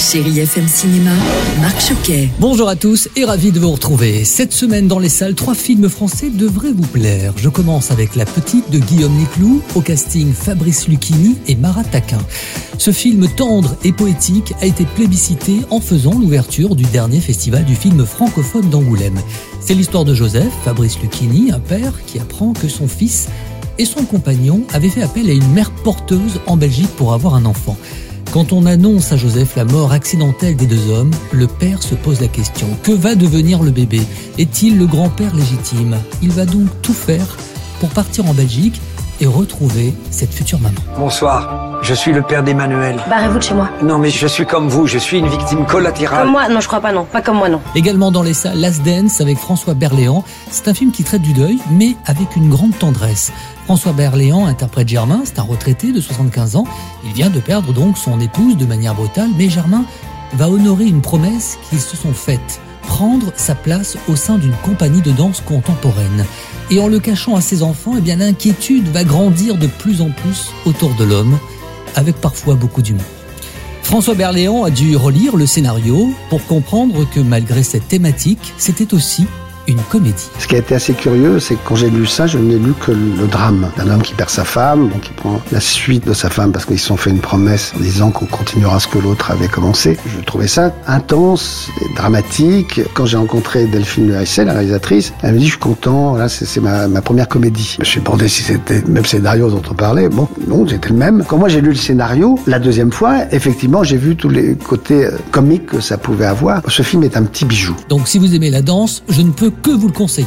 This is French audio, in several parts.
Chérie FM Cinéma, Marc Choquet. Bonjour à tous et ravi de vous retrouver. Cette semaine dans les salles, trois films français devraient vous plaire. Je commence avec La Petite de Guillaume Niclou, au casting Fabrice Lucchini et Marat Taquin. Ce film tendre et poétique a été plébiscité en faisant l'ouverture du dernier festival du film francophone d'Angoulême. C'est l'histoire de Joseph, Fabrice Lucchini, un père qui apprend que son fils et son compagnon avaient fait appel à une mère porteuse en Belgique pour avoir un enfant. Quand on annonce à Joseph la mort accidentelle des deux hommes, le père se pose la question. Que va devenir le bébé? Est-il le grand-père légitime? Il va donc tout faire pour partir en Belgique et retrouver cette future maman. Bonsoir, je suis le père d'Emmanuel. Barrez-vous de chez moi. Non mais je suis comme vous, je suis une victime collatérale. Comme moi Non, je crois pas, non. Pas comme moi, non. Également dans les salles, Last Dance avec François Berléand. C'est un film qui traite du deuil, mais avec une grande tendresse. François Berléand interprète Germain, c'est un retraité de 75 ans. Il vient de perdre donc son épouse de manière brutale, mais Germain va honorer une promesse qu'ils se sont faite, sa place au sein d'une compagnie de danse contemporaine. Et en le cachant à ses enfants, eh bien l'inquiétude va grandir de plus en plus autour de l'homme, avec parfois beaucoup d'humour. François Berléand a dû relire le scénario pour comprendre que malgré cette thématique, c'était aussi une comédie. Ce qui a été assez curieux, c'est que quand j'ai lu ça, je n'ai lu que le drame d'un homme qui perd sa femme, donc il prend la suite de sa femme parce qu'ils se sont fait une promesse en disant qu'on continuera ce que l'autre avait commencé. Je trouvais ça intense, et dramatique. Quand j'ai rencontré Delphine Haissel, la réalisatrice, elle me dit je suis content, là c'est ma, ma, première comédie. Je me suis demandé si c'était le même scénario dont on parlait. Bon, non, c'était le même. Quand moi j'ai lu le scénario, la deuxième fois, effectivement, j'ai vu tous les côtés euh, comiques que ça pouvait avoir. Ce film est un petit bijou. Donc si vous aimez la danse, je ne peux que vous le conseiller.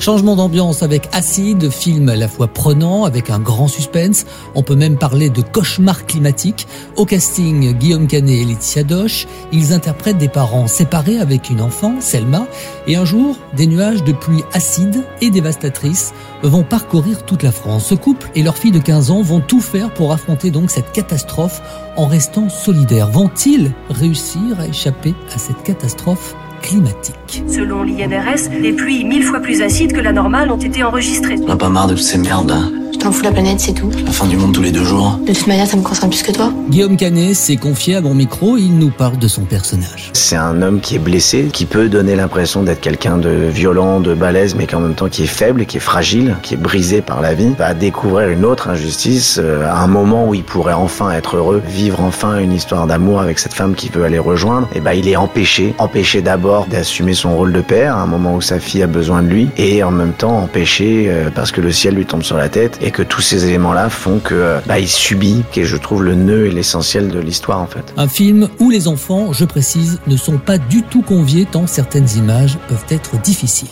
Changement d'ambiance avec Acide, film à la fois prenant, avec un grand suspense. On peut même parler de cauchemar climatique. Au casting, Guillaume Canet et Laetitia Doche. Ils interprètent des parents séparés avec une enfant, Selma. Et un jour, des nuages de pluie acide et dévastatrices vont parcourir toute la France. Ce couple et leur fille de 15 ans vont tout faire pour affronter donc cette catastrophe en restant solidaires. Vont-ils réussir à échapper à cette catastrophe? Climatique. Selon l'INRS, les pluies mille fois plus acides que la normale ont été enregistrées. On a pas marre de toutes ces merdes là. Je t'en fous la planète, c'est tout. La fin du monde tous les deux jours. De toute manière, ça me concerne plus que toi. Guillaume Canet s'est confié à mon micro, il nous parle de son personnage. C'est un homme qui est blessé, qui peut donner l'impression d'être quelqu'un de violent, de balèze, mais qu'en même temps qui est faible, qui est fragile, qui est brisé par la vie, va découvrir une autre injustice euh, à un moment où il pourrait enfin être heureux, vivre enfin une histoire d'amour avec cette femme qui veut aller rejoindre. Et ben il est empêché, empêché d'abord d'assumer son rôle de père à un moment où sa fille a besoin de lui, et en même temps empêché euh, parce que le ciel lui tombe sur la tête et que tous ces éléments-là font que bah, il subit, qui est je trouve le nœud et l'essentiel de l'histoire en fait. Un film où les enfants, je précise, ne sont pas du tout conviés tant certaines images peuvent être difficiles.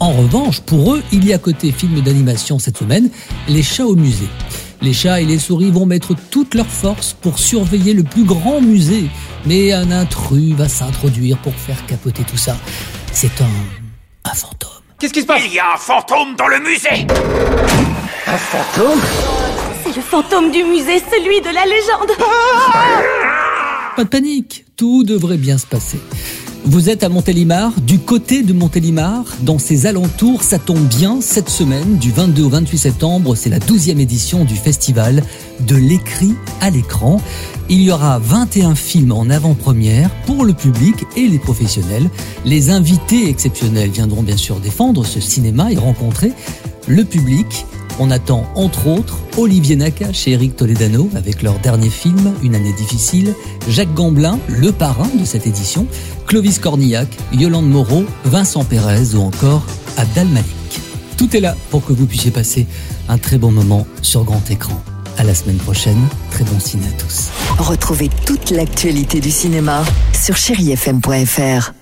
En revanche, pour eux, il y a côté film d'animation cette semaine, Les chats au musée. Les chats et les souris vont mettre toutes leurs forces pour surveiller le plus grand musée, mais un intrus va s'introduire pour faire capoter tout ça. C'est un, un fantôme. Qu'est-ce qui se passe? Il y a un fantôme dans le musée Un fantôme C'est le fantôme du musée, celui de la légende Pas de panique, tout devrait bien se passer. Vous êtes à Montélimar, du côté de Montélimar, dans ses alentours, ça tombe bien, cette semaine, du 22 au 28 septembre, c'est la 12e édition du festival de l'écrit à l'écran. Il y aura 21 films en avant-première pour le public et les professionnels. Les invités exceptionnels viendront bien sûr défendre ce cinéma et rencontrer le public. On attend entre autres Olivier Nakache et Eric Toledano avec leur dernier film, Une année difficile, Jacques Gamblin, le parrain de cette édition, Clovis Cornillac, Yolande Moreau, Vincent Pérez ou encore Abdal Malik. Tout est là pour que vous puissiez passer un très bon moment sur grand écran. À la semaine prochaine, très bon ciné à tous. Retrouvez toute l'actualité du cinéma sur chérifm.fr.